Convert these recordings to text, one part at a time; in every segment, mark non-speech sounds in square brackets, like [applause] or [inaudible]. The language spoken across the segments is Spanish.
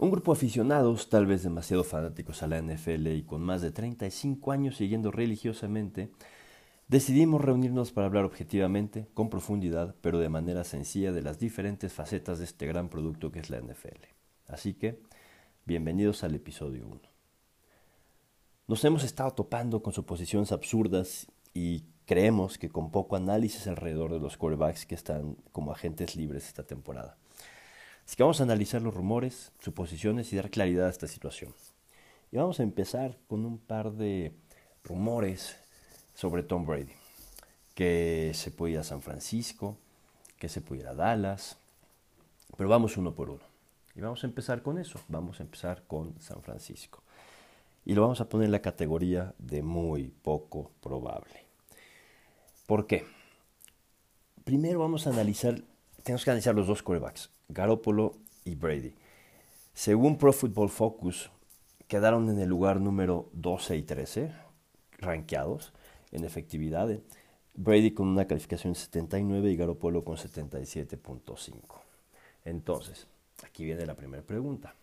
Un grupo de aficionados, tal vez demasiado fanáticos a la NFL y con más de 35 años siguiendo religiosamente, decidimos reunirnos para hablar objetivamente, con profundidad, pero de manera sencilla de las diferentes facetas de este gran producto que es la NFL. Así que, bienvenidos al episodio 1. Nos hemos estado topando con suposiciones absurdas y creemos que con poco análisis alrededor de los quarterbacks que están como agentes libres esta temporada. Así que vamos a analizar los rumores, suposiciones y dar claridad a esta situación. Y vamos a empezar con un par de rumores sobre Tom Brady. Que se puede ir a San Francisco, que se puede ir a Dallas. Pero vamos uno por uno. Y vamos a empezar con eso. Vamos a empezar con San Francisco. Y lo vamos a poner en la categoría de muy poco probable. ¿Por qué? Primero vamos a analizar, tenemos que analizar los dos quarterbacks. Garoppolo y Brady. Según Pro Football Focus, quedaron en el lugar número 12 y 13, rankeados en efectividad. Brady con una calificación de 79 y Garoppolo con 77.5. Entonces, aquí viene la primera pregunta.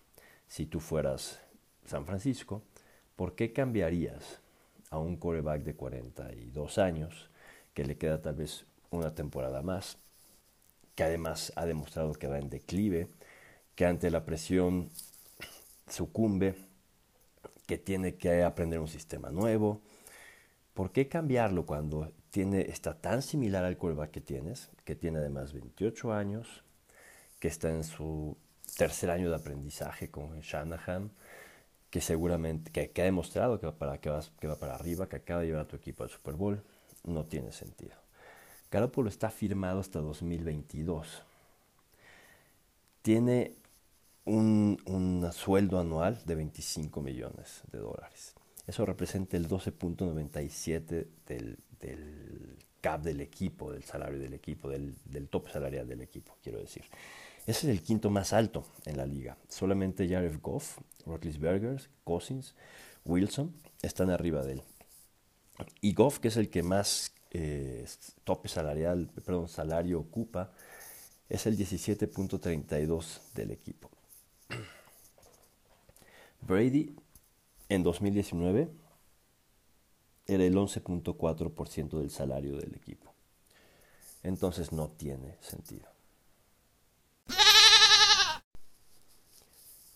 Si tú fueras San Francisco, ¿por qué cambiarías a un quarterback de 42 años que le queda tal vez una temporada más que además ha demostrado que va en declive, que ante la presión sucumbe, que tiene que aprender un sistema nuevo. ¿Por qué cambiarlo cuando tiene, está tan similar al quarterback que tienes, que tiene además 28 años, que está en su tercer año de aprendizaje con Shanahan, que seguramente que, ha demostrado que va, para, que, que va para arriba, que acaba de llevar a tu equipo al Super Bowl? No tiene sentido. Garoppolo está firmado hasta 2022. Tiene un, sueldo anual de 25 millones de dólares. Eso representa el 12.97 del, del cap del equipo, del salario del equipo, del, del top salarial del equipo, quiero decir. Ese es el quinto más alto en la liga. Solamente Jared Goff, Roethlisberger, Cousins, Wilson están arriba de él. Y Goff, que es el que más eh, tope salarial, perdón, salario ocupa, es el 17.32 del equipo. [clears throat] Brady en 2019 era el 11.4% del salario del equipo. Entonces no tiene sentido.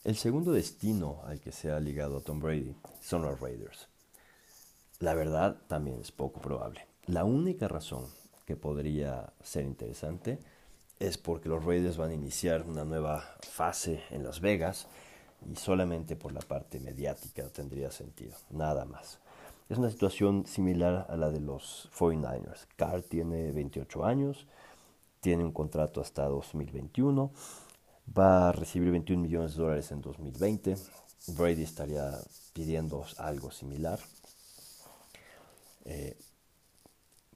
El segundo destino al que se ha ligado a Tom Brady son los Raiders. La verdad también es poco probable. La única razón que podría ser interesante es porque los Raiders van a iniciar una nueva fase en Las Vegas y solamente por la parte mediática tendría sentido, nada más. Es una situación similar a la de los 49ers. Carr tiene 28 años, tiene un contrato hasta 2021, va a recibir 21 millones de dólares en 2020. Brady estaría pidiendo algo similar. Eh,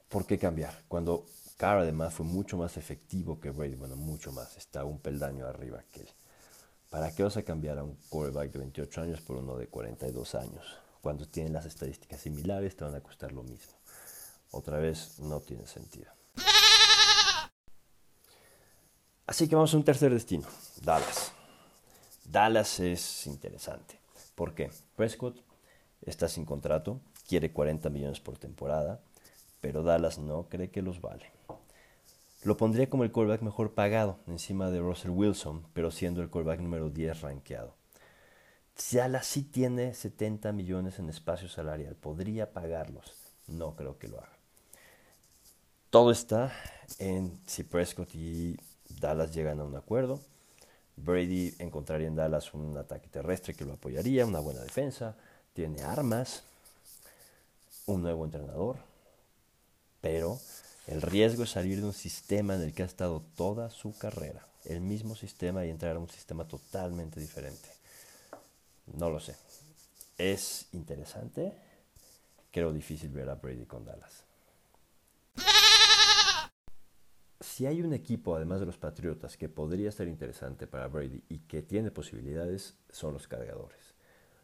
¿por qué cambiar? Cuando Carr además fue mucho más efectivo que Brady, bueno, mucho más, está un peldaño arriba que él. ¿Para qué vas a cambiar a un quarterback de 28 años por uno de 42 años? Cuando tienen las estadísticas similares te van a costar lo mismo. Otra vez, no tiene sentido. Así que vamos a un tercer destino, Dallas. Dallas es interesante. ¿Por qué? Prescott está sin contrato, quiere 40 millones por temporada pero Dallas no cree que los vale. Lo pondría como el callback mejor pagado, encima de Russell Wilson, pero siendo el callback número 10 rankeado. Dallas sí tiene 70 millones en espacio salarial, podría pagarlos, no creo que lo haga. Todo está en si Prescott y Dallas llegan a un acuerdo. Brady encontraría en Dallas un ataque terrestre que lo apoyaría, una buena defensa, tiene armas, un nuevo entrenador, pero el riesgo es salir de un sistema en el que ha estado toda su carrera, el mismo sistema y entrar a un sistema totalmente diferente. No lo sé. Es interesante, creo difícil ver a Brady con Dallas. Si hay un equipo, además de los Patriotas, que podría ser interesante para Brady y que tiene posibilidades, son los cargadores.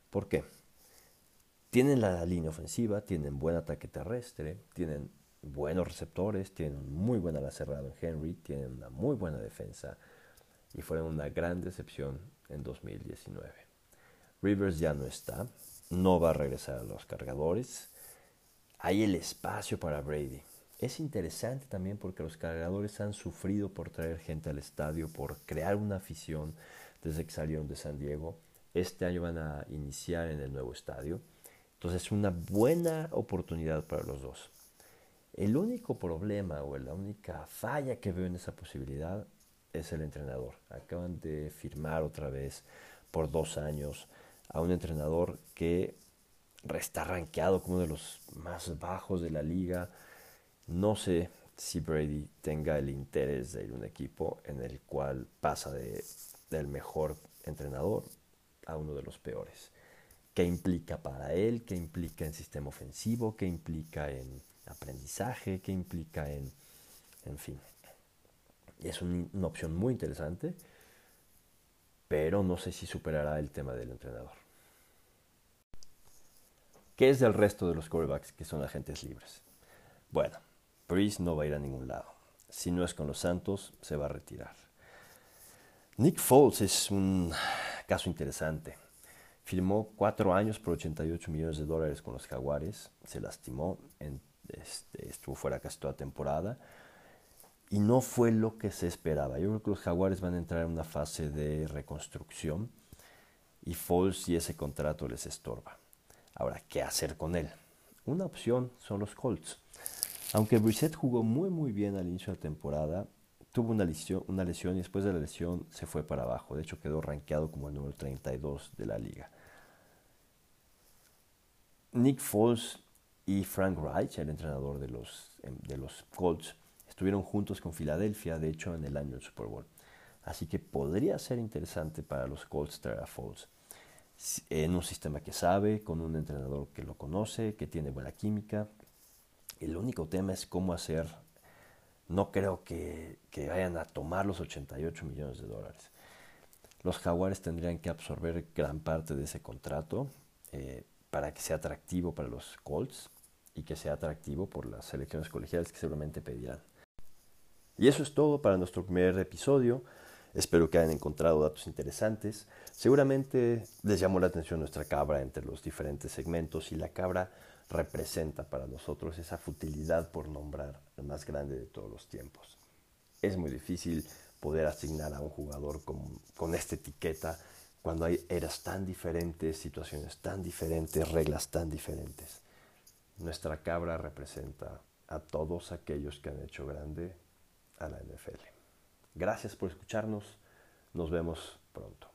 ¿Por qué? Tienen la línea ofensiva, tienen buen ataque terrestre, tienen buenos receptores, tienen muy buena la cerrada en Henry, tienen una muy buena defensa. y fueron una gran decepción en 2019. Rivers ya no está, no va a regresar a los cargadores. Hay el espacio para Brady. Es interesante también porque los cargadores han sufrido por traer gente al estadio, por crear una afición desde que salieron de San Diego. Este año van a iniciar en el nuevo estadio. Entonces es una buena oportunidad para los dos. El único problema o la única falla que veo en esa posibilidad es el entrenador. Acaban de firmar otra vez por dos años a un entrenador que está rankeado como uno de los más bajos de la liga. No sé si Brady tenga el interés de ir a un equipo en el cual pasa de, del mejor entrenador a uno de los peores. ¿Qué implica para él? ¿Qué implica en sistema ofensivo? ¿Qué implica en aprendizaje? ¿Qué implica en, en fin? Es una opción muy interesante, pero no sé si superará el tema del entrenador. ¿Qué es del resto de los quarterbacks que son agentes libres? Bueno, Breeze no va a ir a ningún lado. Si no es con los Santos, se va a retirar. Nick Foles es un caso interesante. Firmó cuatro años por 88 millones de dólares con los Jaguares. Se lastimó, este, estuvo fuera casi toda temporada. Y no fue lo que se esperaba. Yo creo que los Jaguares van a entrar en una fase de reconstrucción. Y Foles y ese contrato les estorba. Ahora, ¿qué hacer con él? Una opción son los Colts. Aunque Brissett jugó muy muy bien al inicio de la temporada, tuvo una lesión, una lesión y después de la lesión se fue para abajo. De hecho, quedó rankeado como el número 32 de la liga. Nick Foles y Frank Reich, el entrenador de los, em, de los Colts, estuvieron juntos con Filadelfia, de hecho, en el año del Super Bowl. Así que podría ser interesante para los Colts traer a Foles en un sistema que sabe, con un entrenador que lo conoce, que tiene buena química. El único tema es cómo hacer. No creo que, vayan a tomar los 88 millones de dólares. Los jaguares tendrían que absorber gran parte de ese contrato eh, para que sea atractivo para los Colts y que sea atractivo por las selecciones colegiales que seguramente pedirán. Y eso es todo para nuestro primer episodio. Espero que hayan encontrado datos interesantes. Seguramente les llamó la atención nuestra cabra entre los diferentes segmentos y la cabra representa para nosotros esa futilidad por nombrar el más grande de todos los tiempos. Es muy difícil poder asignar a un jugador con, con esta etiqueta cuando hay eras tan diferentes, situaciones tan diferentes, reglas tan diferentes. Nuestra cabra representa a todos aquellos que han hecho grande a la NFL. Gracias por escucharnos. Nos vemos pronto.